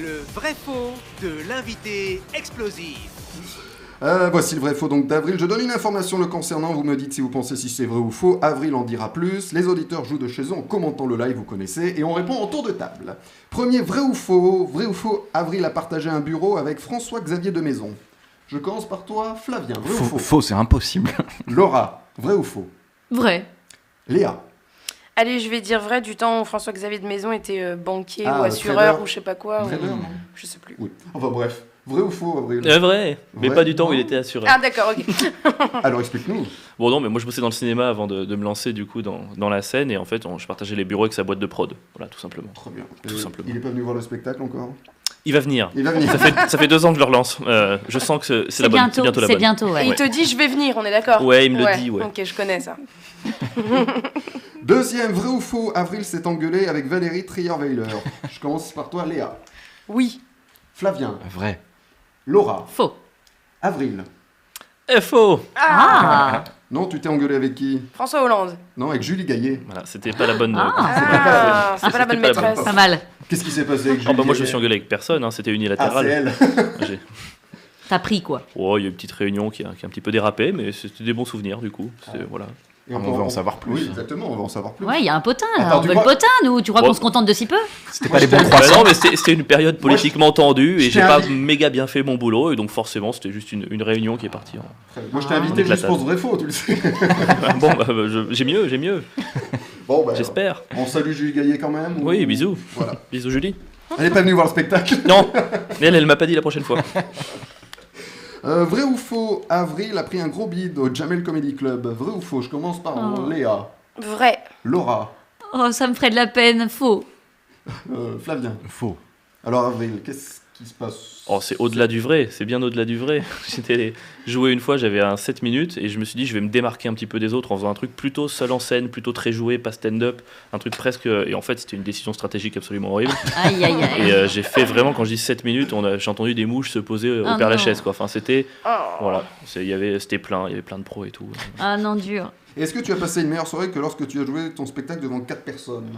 Le vrai faux de l'invité explosif. Euh, voici le vrai faux donc d'Avril. Je donne une information le concernant, vous me dites si vous pensez si c'est vrai ou faux. Avril en dira plus. Les auditeurs jouent de chez eux en commentant le live, vous connaissez, et on répond en tour de table. Premier vrai ou faux Vrai ou faux Avril a partagé un bureau avec François-Xavier de Maison. Je commence par toi, Flavien. Vrai Faux, ou faux faux, c'est impossible. Laura, vrai ou faux Vrai. Léa, Allez, je vais dire vrai du temps où François-Xavier de Maison était euh, banquier Ah, ou euh, assureur trader. ou je sais pas quoi. Trader, Je sais plus. oui. Enfin bref, vrai ou faux Avril Euh, vrai, mais pas du temps où il était assuré. Ah d'accord, ok. Alors explique-nous. Bon non, mais moi je bossais dans le cinéma avant de, de me lancer du coup dans, dans la scène et en fait on- je partageais les bureaux avec sa boîte de prod. Voilà, tout simplement. Très bien. Tout Euh, simplement. Il est pas venu voir le spectacle encore Il va venir. Il va venir. Ça fait, ça fait deux ans que je le relance. Euh, je sens que c'est- la bonne. bientôt, C'est bientôt la bonne. bientôt, ouais. il te dit je vais venir, on est d'accord Ouais, il me le dit, ouais. Ok, je connais ça. Deuxième, vrai ou faux Avril s'est engueulé avec Valérie Trierweiler. Je commence par toi, Léa. Oui. Flavien, Vrai. Laura, Faux. Avril. Eh, faux Ah, Non, tu t'es engueulé avec qui? François Hollande. Non, avec Julie Gaillet. Voilà, c'était pas la bonne. Ah. Ah, c'est pas la bonne C'était pas la maîtresse. pas mal. Qu'est-ce qui s'est passé avec Julie Oh bah moi je me suis engueulé avec personne, hein, c'était Ah, c'est unilatéral. elle. J'ai- T'as pris quoi Oh, il y a eu une petite réunion qui a, qui a un petit peu dérapé, mais c'était des bons souvenirs du coup. C'est- Voilà. Et On veut en savoir plus. Oui, exactement, on veut en savoir plus. Ouais, il y a un potin là. Attends, on tu veut le crois- potin, nous. Tu crois qu'on se contente de si peu? C'était pas les bons Bah croissants. non, mais c'était une période politiquement tendue je et j'ai pas méga bien fait mon boulot et donc forcément c'était juste une, une réunion qui est partie. en-. Moi, je t'ai Ah. invité On juste pour ce vrai faux, tu le sais. bon, bah, bah, j'ai mieux, j'ai mieux, Bon, bah, j'espère. on salue Julie Gaillet quand même. ou- Oui, bisous. Voilà. Bisous Julie. Elle est pas venue voir le spectacle. Non, mais elle, elle m'a pas dit la prochaine fois. Euh, vrai ou faux Avril a pris un gros bide au Jamel Comedy Club. Vrai ou faux Je commence par Oh. Léa. Vrai. Laura. Oh, ça me ferait de la peine. Faux. euh, Flavien. Faux. Alors, Avril, qu'est-ce qui se passe Oh, c'est au-delà du vrai, c'est bien au-delà du vrai. J'étais jouer une fois, j'avais un 7 minutes et je me suis dit je vais me démarquer un petit peu des autres en faisant un truc plutôt seul en scène, plutôt très joué, pas stand-up, un truc presque. Et en fait, c'était une décision stratégique absolument horrible. Aïe, aïe, Et aïe. euh, j'ai fait vraiment, quand je dis 7 minutes, on a- j'ai entendu des mouches se poser euh, Ah au Père non. Lachaise, quoi. Enfin, c'était. Oh. Voilà, c'est- il y avait- c'était plein, il y avait plein de pros et tout. Ah non, dur. Est-ce que tu as passé une meilleure soirée que lorsque tu as joué ton spectacle devant 4 personnes?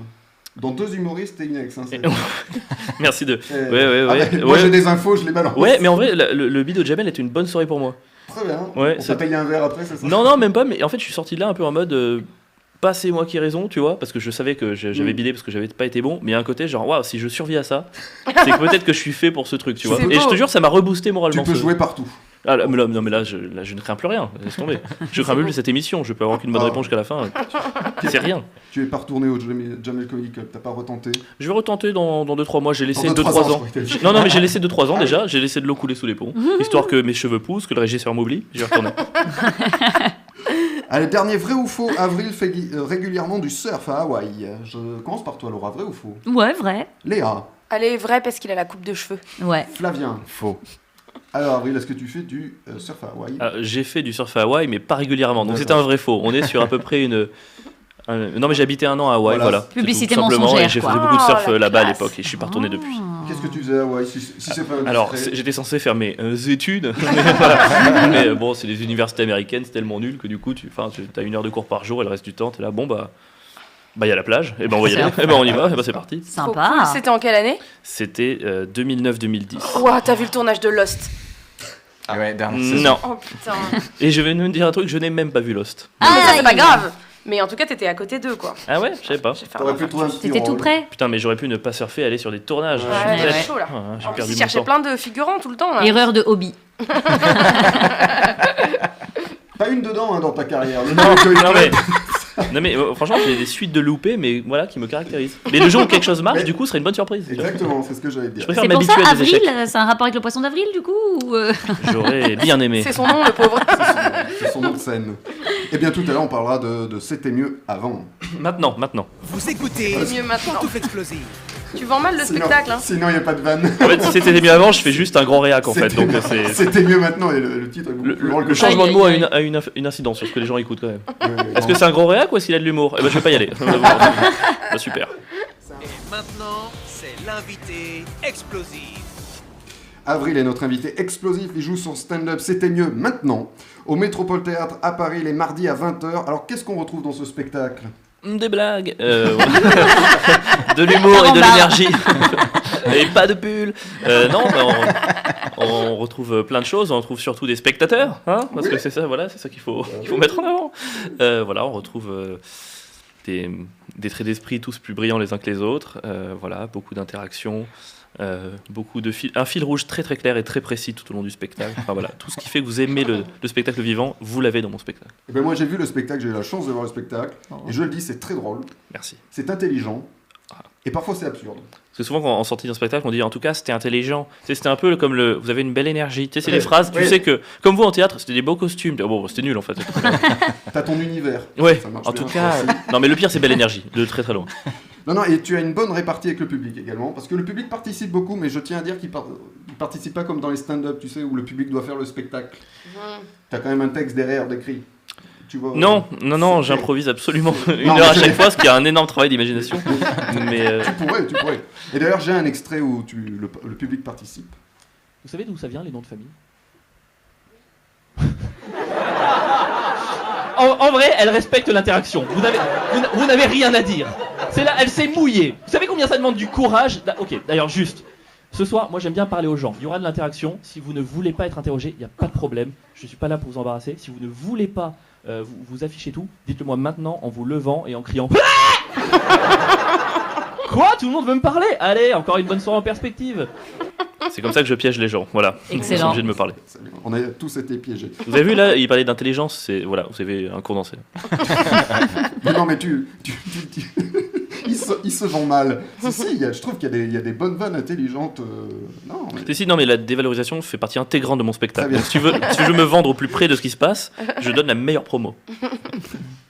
Dans deux humoristes et une ex. Hein, c'est- Merci de. Eh, Ouais, ouais, ah ouais. bah, Moi Ouais. j'ai des infos, je les balance. Ouais, mais en vrai, la- le, le bid au Jamel était une bonne soirée pour moi. Très bien. Ouais, on t'a payé un verre après, c'est ça Non, non, même pas, mais en fait, je suis sorti de là un peu en mode. euh, pas c'est moi qui ai raison, tu vois, parce que je savais que j'avais Mm. bidé parce que j'avais pas été bon, mais a un côté genre, waouh, si je survis à ça, c'est que peut-être que je suis fait pour ce truc, tu vois. Et je te jure, ça m'a reboosté Tu moralement. peux ce- jouer partout. Ah, là, mais là, non, mais là je, là, je ne crains plus rien, laisse tomber. Je crains plus cette émission, je peux avoir qu'une bonne Ah. réponse jusqu'à la fin. C'est rien. Tu es pas retourné au Jamel Comedy Club, t'as pas retenté. Je vais retenter dans 2-3 mois, j'ai laissé Dans deux, 2-3 trois ans. Non, non, mais j'ai laissé 2-3 ans Ah déjà, j'ai laissé de l'eau couler sous les ponts, histoire que mes cheveux poussent, que le régisseur m'oublie, j'y retourné. Allez, dernier vrai ou faux Avril fait euh, régulièrement du surf à Hawaï. Je commence par toi, Laura. Vrai ou faux? Ouais, vrai. Léa. Allez, vrai parce qu'il a la coupe de cheveux. Ouais. Flavien. Faux. Alors, Avril, est-ce que tu fais du euh, surf à Hawaï? Ah, j'ai fait du surf à Hawaï, mais pas régulièrement, donc c'est un vrai faux. On est sur à peu près une. un- Non, mais j'ai habité un an à Hawaï, Voilà. voilà. c'est Publicité tout, simplement, mensongère, Et j'ai fait quoi. beaucoup de surf Oh, la euh, là-bas à classe. l'époque, et je suis pas retourné depuis. Qu'est-ce que tu faisais à Hawaï Si, si c'est pas Alors, indiscret c'est- j'étais censé faire mes euh, études, mais, voilà. Mais, euh, bon, c'est les universités américaines, c'est tellement nul que du coup, tu as une heure de cours par jour et le reste du temps, tu es là, bon, bah, bah, il y a la plage, et ben on va y aller, et ben on y va, et ben c'est parti. Sympa. cool. C'était en quelle année? C'était euh, 2009-2010. Ouah, t'as vu le tournage de Lost? Ah ouais, dernière saison. Non, Oh putain. et je vais nous dire un truc, je n'ai même pas vu Lost. Mais ça, c'est pas grave. Mais en tout cas, t'étais à côté d'eux, quoi. Ah ouais, je sais pas. T'aurais pu infarctus. trouver un petit T'étais tout rôle. près Putain, mais j'aurais pu ne pas surfer, aller sur des tournages. Ouais, Je suis Ouais, chaud là. Ah, j'ai En plus, perdu ils mon cherchaient temps. plein de figurants tout le temps. Là. Erreur de hobby. Pas une dedans hein, dans ta carrière. Le Non, non, mais, non mais euh, franchement j'ai des suites de loupés mais voilà qui me caractérisent. Mais le jour où quelque chose marche Mais- du coup ce serait une bonne surprise. Exactement, c'est ce que j'allais dire. préfère C'est pour ça, m'habituer à des avril, c'est un rapport avec le poisson d'avril, du coup ou, euh, J'aurais bien aimé. C'est son nom, le pauvre. C'est son nom de scène. Et bien tout à l'heure, on parlera de, de C'était mieux avant. Maintenant, maintenant. Vous écoutez C'est mieux maintenant. Pantoufle Explosive. Tu vends mal le Sinon- spectacle, hein. Sinon, il n'y a pas de vanne. En fait si c'était mieux avant je fais juste un grand réac en fait. C'était- Donc c'est... C'était mieux maintenant et le, le titre est beaucoup Le, plus le- drôle que le ça. changement de mot a une, a une, incidence sur ce que les gens écoutent quand même. Ouais, Est-ce que c'est un gros réac ou est-ce qu'il a de l'humour? Eh ben je vais pas y aller. Bah, super. Et maintenant, c'est l'invité explosif. Avril est notre invité explosif. Il joue son stand-up C'était mieux maintenant au Métropole Théâtre à Paris les mardis à 20h. Alors, qu'est-ce qu'on retrouve dans ce spectacle? Des blagues, euh, de l'humour et de l'énergie. et pas de bulle. Euh, non, bah, on, on retrouve plein de choses. On retrouve surtout des spectateurs, hein, parce que c'est ça, voilà, c'est ça qu'il faut, qu'il faut mettre en avant. Euh, voilà, on retrouve euh, des, des traits d'esprit tous plus brillants les uns que les autres. Euh, voilà, beaucoup d'interactions. Euh, beaucoup de fil, un fil rouge très très clair et très précis tout au long du spectacle. Enfin voilà, tout ce qui fait que vous aimez le, le spectacle vivant, vous l'avez dans mon spectacle. Eh ben, moi j'ai vu le spectacle, j'ai eu la chance de voir le spectacle, et je le dis, c'est très drôle, Merci. c'est intelligent, Ah. et parfois c'est absurde. Parce que souvent, quand en sortie d'un spectacle, on dit en tout cas c'était intelligent. C'était un peu comme le. Vous avez une belle énergie. Tu sais, c'est Ouais, les phrases. Tu sais que, comme vous en théâtre, c'était des beaux costumes. Oh, Bon, c'était nul en fait. T'as ton univers. Ouais, Ça marche en bien, tout cas. Non, mais le pire, c'est belle énergie. De très très loin. Non, non, et tu as une bonne répartie avec le public également, parce que le public participe beaucoup, mais je tiens à dire qu'il par- il participe pas comme dans les stand-up, tu sais, où le public doit faire le spectacle. T'as quand même un texte derrière d'écrit. Tu vois Non, non, non, c'est- j'improvise absolument une Non, heure à chaque fois, ce qui est un énorme travail d'imagination. Mais. euh, Tu pourrais, tu pourrais. Et d'ailleurs, j'ai un extrait où tu, le, le public participe. Vous savez d'où ça vient les noms de famille? En, en vrai, elle respecte l'interaction. Vous n'avez rien à dire. C'est là, elle s'est mouillée. Vous savez combien ça demande du courage d'a- Ok, d'ailleurs, juste. Ce soir, moi j'aime bien parler aux gens. Il y aura de l'interaction. Si vous ne voulez pas être interrogé, il n'y a pas de problème. Je ne suis pas là pour vous embarrasser. Si vous ne voulez pas euh, vous, vous afficher tout, dites-le moi maintenant en vous levant et en criant. Quoi? Tout le monde veut me parler? Allez, encore une bonne soirée en perspective. C'est comme ça que je piège les gens. Voilà. Ils sont Excellent. obligés de me parler. On a tous été piégés. Vous avez vu là, il parlait d'intelligence. C'est voilà, vous avez un condensé. Mais non, mais tu. tu, tu- tu- il, se, il se vend mal. Si, si, il y a- je trouve qu'il y, a des- il y a des bonnes vannes intelligentes. euh, Non, mais. Si, non, mais la dévalorisation fait partie intégrante de mon spectacle. Donc, si tu, veux, si tu veux me vendre au plus près de ce qui se passe, je donne la meilleure promo.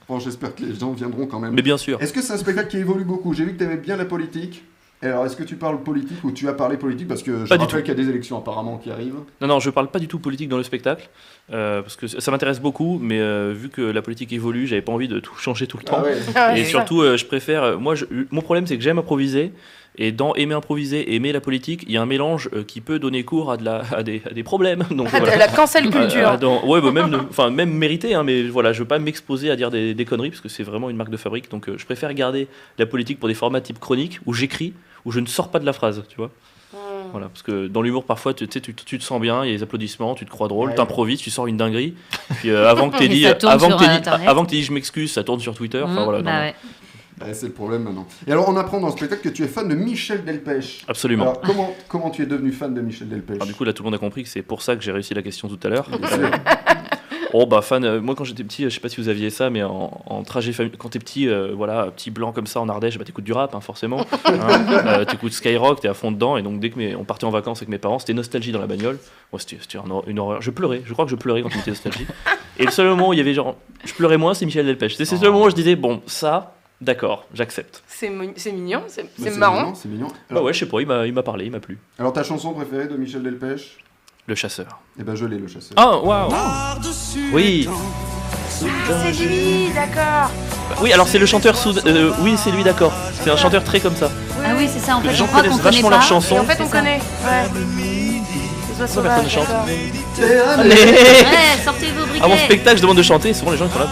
Bon, j'espère que les gens viendront quand même. Mais bien sûr. Est-ce que c'est un spectacle qui évolue beaucoup? J'ai vu que tu aimais bien la politique. Et Alors, est-ce que tu parles politique ou tu as parlé politique Parce que je Pas du rappelle qu'il y a des élections apparemment qui arrivent. Non, non, je parle pas du tout politique dans le spectacle, euh, parce que ça m'intéresse beaucoup, mais euh, vu que la politique évolue, j'avais pas envie de tout changer tout le temps. ouais. Ah, Et surtout, euh, je préfère. moi, je- mon problème, c'est que j'aime improviser. Et dans aimer improviser et aimer la politique, il y a un mélange euh, qui peut donner cours à, de la, à, des, à des problèmes. Donc. Ah, voilà. de la cancel Ah, culture. ah, dans- ouais, bah, même, enfin, même mérité, hein, mais voilà, je veux pas m'exposer à dire des, des conneries parce que c'est vraiment une marque de fabrique. Donc, euh, je préfère garder la politique pour des formats type chronique où j'écris, où je ne sors pas de la phrase, tu vois. Hmm. Voilà, parce que dans l'humour, parfois, tu, tu, sais, tu, tu te sens bien, il y a des applaudissements, tu te crois drôle, Ouais. t'improvises, tu sors une dinguerie. Puis euh, avant que t'aies Et dit, avant que dit, avant que dit je m'excuse, ça tourne sur Twitter. Mmh, voilà, non, bah non. ouais. Bah, c'est le problème maintenant. Et alors, on apprend dans le spectacle que tu es fan de Michel Delpech. Absolument. Alors, comment, comment tu es devenu fan de Michel Delpech Alors, du coup, là, tout le monde a compris que c'est pour ça que j'ai réussi la question tout à l'heure. Sûr. Oh bah fan, euh, moi quand j'étais petit, euh, je sais pas si vous aviez ça, mais en, en trajet famille, quand t'es petit, euh, voilà, petit blanc comme ça en Ardèche, bah t'écoutes du rap, hein, forcément. Hein. Euh, t'écoutes Skyrock, t'es à fond dedans, et donc dès que mes- on partait en vacances avec mes parents, c'était nostalgie dans la bagnole. Moi c'était c'était une horreur. Je pleurais, je crois que je pleurais quand on était nostalgie. Et le seul moment où il y avait genre, je pleurais moins, c'est Michel Delpech. C'est c'est le seul moment où je disais, bon, ça, d'accord, j'accepte. C'est mignon, c'est c'est marrant. mignon, C'est mignon. Bah ouais, je sais pas, il m'a il m'a parlé, il m'a plu. alors, ta chanson préférée de Michel Delpech? Le chasseur. Eh ben, je l'ai, le chasseur. Ah, waouh Oui Ah, c'est lui, d'accord. Oui, alors c'est le chanteur sous. euh, oui, c'est lui, d'accord. C'est un chanteur très comme ça. Ah oui, c'est ça. En Que les fait, gens on connaissent vachement leurs chansons. En fait, on ça. connaît. Ouais. C'est soit personne sauvage, chante. Allez Ouais, sortez vos briquets. À mon spectacle, je demande de chanter, souvent les gens ils sont là.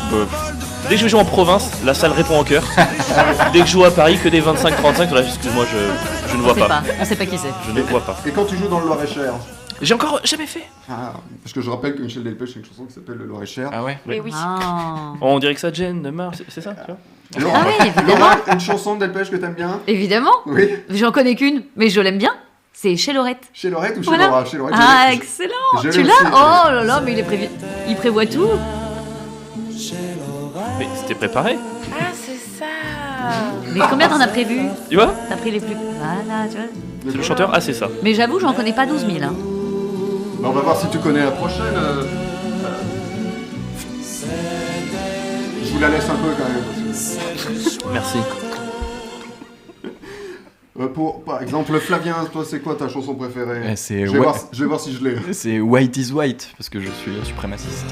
Dès que je joue en province, la salle répond en chœur. Dès que je joue à Paris, que des 25-35, là, excuse-moi, je, je ne vois pas. pas. On sait pas qui c'est. Je ne vois pas. Et quand tu joues dans le Loir-et-Cher J'ai encore jamais fait. ah, Parce que je rappelle que Michel Delpech a une chanson qui s'appelle Le Loir-et-Cher. Ah ouais Mais oui. Ah. On dirait que ça gêne de marre, c'est- ça Et Laurent, Ah oui, évidemment. Laurent, une chanson de Delpech que t'aimes bien Évidemment. Oui J'en connais qu'une, mais je l'aime bien. C'est chez Lorette. Chez Lorette ou chez Voilà. Laura Chez Lorette, Ah, excellent. je Tu l'as. Oh là là, mais il est prévu. Il prévoit tout. C'était préparé, Ah, c'est ça. Mais combien t'en as prévu tu vois T'as pris les plus. Voilà, tu vois. C'est le chanteur, ah c'est ça. Mais j'avoue, j'en connais pas 12 000. hein. Bah, on va voir si tu connais la prochaine. euh, Je vous la laisse un peu quand même. Merci. Euh, pour, par exemple, Flavien, toi, c'est quoi ta chanson préférée Eh, C'est je, vais voir, je vais voir si je l'ai. c'est White is White, parce que je suis un suprémaciste.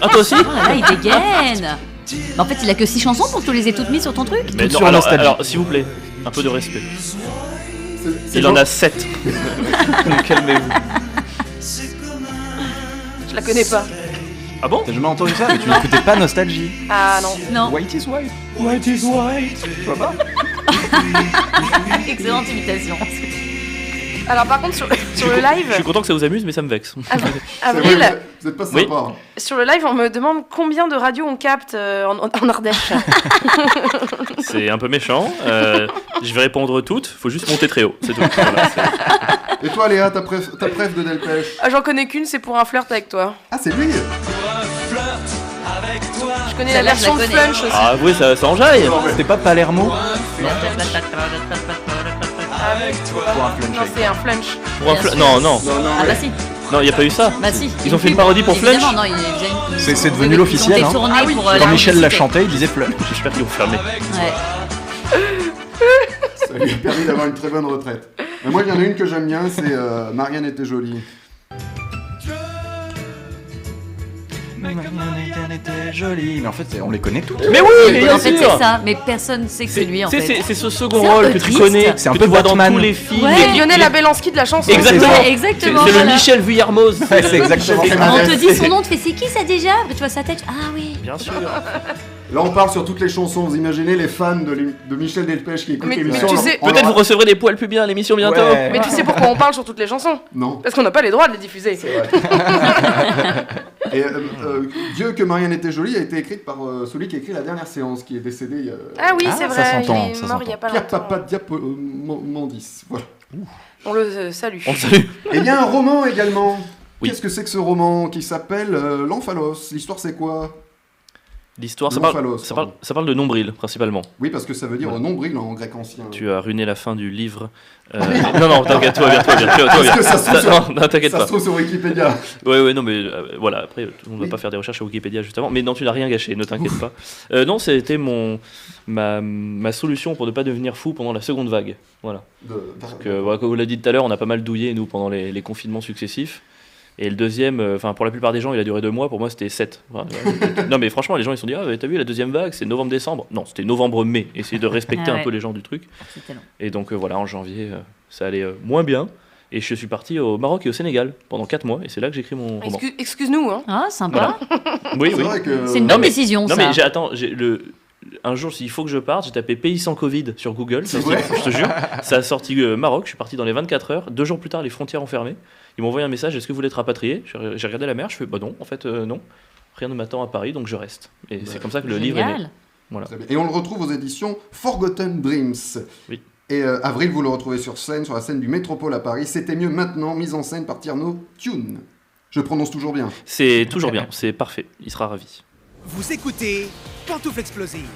Ah toi aussi Oh là il dégaine. Mais en fait, il a que 6 chansons pour que tu les aies toutes mises sur ton truc. Mais non, sur alors, s'il vous plaît, un peu de respect. Il en a 7. Calmez-vous. Je la connais pas. Ah bon? T'as jamais entendu ça Mais tu n'écoutais pas Nostalgie. Ah non. Non, White is white. White is white. Tu vois pas? excellente imitation. Alors par contre sur, sur le Je suis live, content que ça vous amuse, mais ça me vexe. C'est vrai, Avril, vous êtes- vous êtes pas Oui. sympa. sur le live on me demande combien de radios on capte euh, en, en Ardèche. C'est un peu méchant. Euh, je vais répondre toutes. Faut juste monter très haut. C'est tout. Voilà, c'est- Et toi, Léa, ta préf, ta préf de Delpech Ah, J'en connais qu'une, c'est pour un flirt avec toi. Ah, c'est lui Je connais la version. Flunch aussi. Ah oui, ça, ça enjaille. C'était pas Palermo. Pour un Non, flunch. c'est un flunch. Pour un fl-. Non, non, Non, non, Ah bah si, non, il y a pas eu ça. bah si. Ils ont fait une parodie pour Évidemment, Flunch non, ils faisaient une- C'est- devenu ils ont l'officiel, hein. détourné Ah oui. pour, euh, Quand la Michel l'a publicité. chanté, il disait flunch. J'espère qu'ils vont fermer. Ouais. Ça lui a permis d'avoir une très bonne retraite. Mais moi, il y en a une que j'aime bien, c'est euh, Marianne était jolie. Était jolie. Mais en fait, on les connaît toutes. Mais oui, bien en fait, sûr. c'est ça, mais personne ne sait que c'est lui en C'est- fait. c'est- c'est ce second rôle que tu connais, C'est un peu vois dans tous les films. C'est Lionel Abelansky de la chanson. Exactement. C'est le. Michel Vuillermoz. C'est exactement On te dit son nom, tu fais c'est qui ça déjà Tu vois sa tête Ah oui. Bien sûr. Là, on parle sur toutes les chansons. Vous imaginez les fans de, Michel Delpech qui écoutent Mais- mais l'émission tu sais- Peut-être leur- vous recevrez des poils plus bien à l'émission bientôt. Ouais. Mais tu sais pourquoi on parle sur toutes les chansons Non. Parce qu'on n'a pas les droits de les diffuser. C'est vrai. Et euh, euh, Dieu que Marianne était jolie a été écrite par euh, celui qui a écrit la dernière séance, qui est décédé il y a... Ah oui, Ah, c'est ça vrai, s'entend, il est ça mort il y a pas Pierre longtemps. Papa Diapomandis. Voilà. On le euh, salue. On salue. Et il y a un roman également. Oui. Qu'est-ce que c'est que ce roman qui s'appelle euh, L'Amphalos L'histoire c'est quoi? L'histoire, ça parle, ça, parle, pardon. ça parle de nombril principalement. Oui, parce que ça veut dire nombril en grec ancien. Tu as ruiné la fin du livre. Euh, non, non, t'inquiète, toi, bien, toi, bien, toi, bien. que ça se trouve sur- non, Ça pas. se trouve sur Wikipédia. Ouais, ouais, non, mais euh, voilà, après, le monde va Oui. pas faire des recherches sur Wikipédia justement. Mais non, tu n'as rien gâché, ne t'inquiète pas. Euh, non, c'était mon ma, ma solution pour ne pas devenir fou pendant la seconde vague. Voilà. De- Parce que, voilà, comme vous l'a dit tout à l'heure, on a pas mal douillé, nous, pendant les, les confinements successifs. Et le deuxième, euh, enfin, pour la plupart des gens, il a duré deux mois. Pour moi, c'était sept. Voilà. non, mais franchement, les gens, ils se sont dit, ah, mais t'as vu, la deuxième vague, c'est novembre-décembre. Non, c'était novembre-mai. Essayez de respecter Ah un peu les gens du truc. C'était long. Et donc, euh, voilà, en janvier, euh, ça allait euh, moins bien. Et je suis parti au Maroc et au Sénégal pendant quatre mois. Et c'est là que j'écris mon roman. Excuse-nous, hein. Ah, sympa. Oui, C'est oui. vrai que. C'est une Non, bonne mais- décision Non ça. mais j'ai attends, j'ai le un jour s'il faut que je parte, j'ai tapé pays sans Covid sur Google, C'est ça, vrai je te jure. Ça a sorti euh, Maroc, je suis parti dans les 24 heures, deux jours plus tard les frontières ont fermé. Ils m'ont envoyé un message, est-ce que vous voulez être rapatrié? J'ai regardé la mer, je fais bah non, en fait euh, non. Rien ne m'attend à Paris donc je reste. Et c'est comme ça que le livre est né. Génial. Voilà. Et on le retrouve aux éditions Forgotten Dreams. Oui. Et euh, Avril, vous le retrouvez sur scène, sur la scène du Métropole à Paris. C'était mieux maintenant, mise en scène par Tierno Tune. Je prononce toujours bien. C'est toujours bien, c'est parfait, il sera ravi. Vous écoutez Pantoufle Explosive.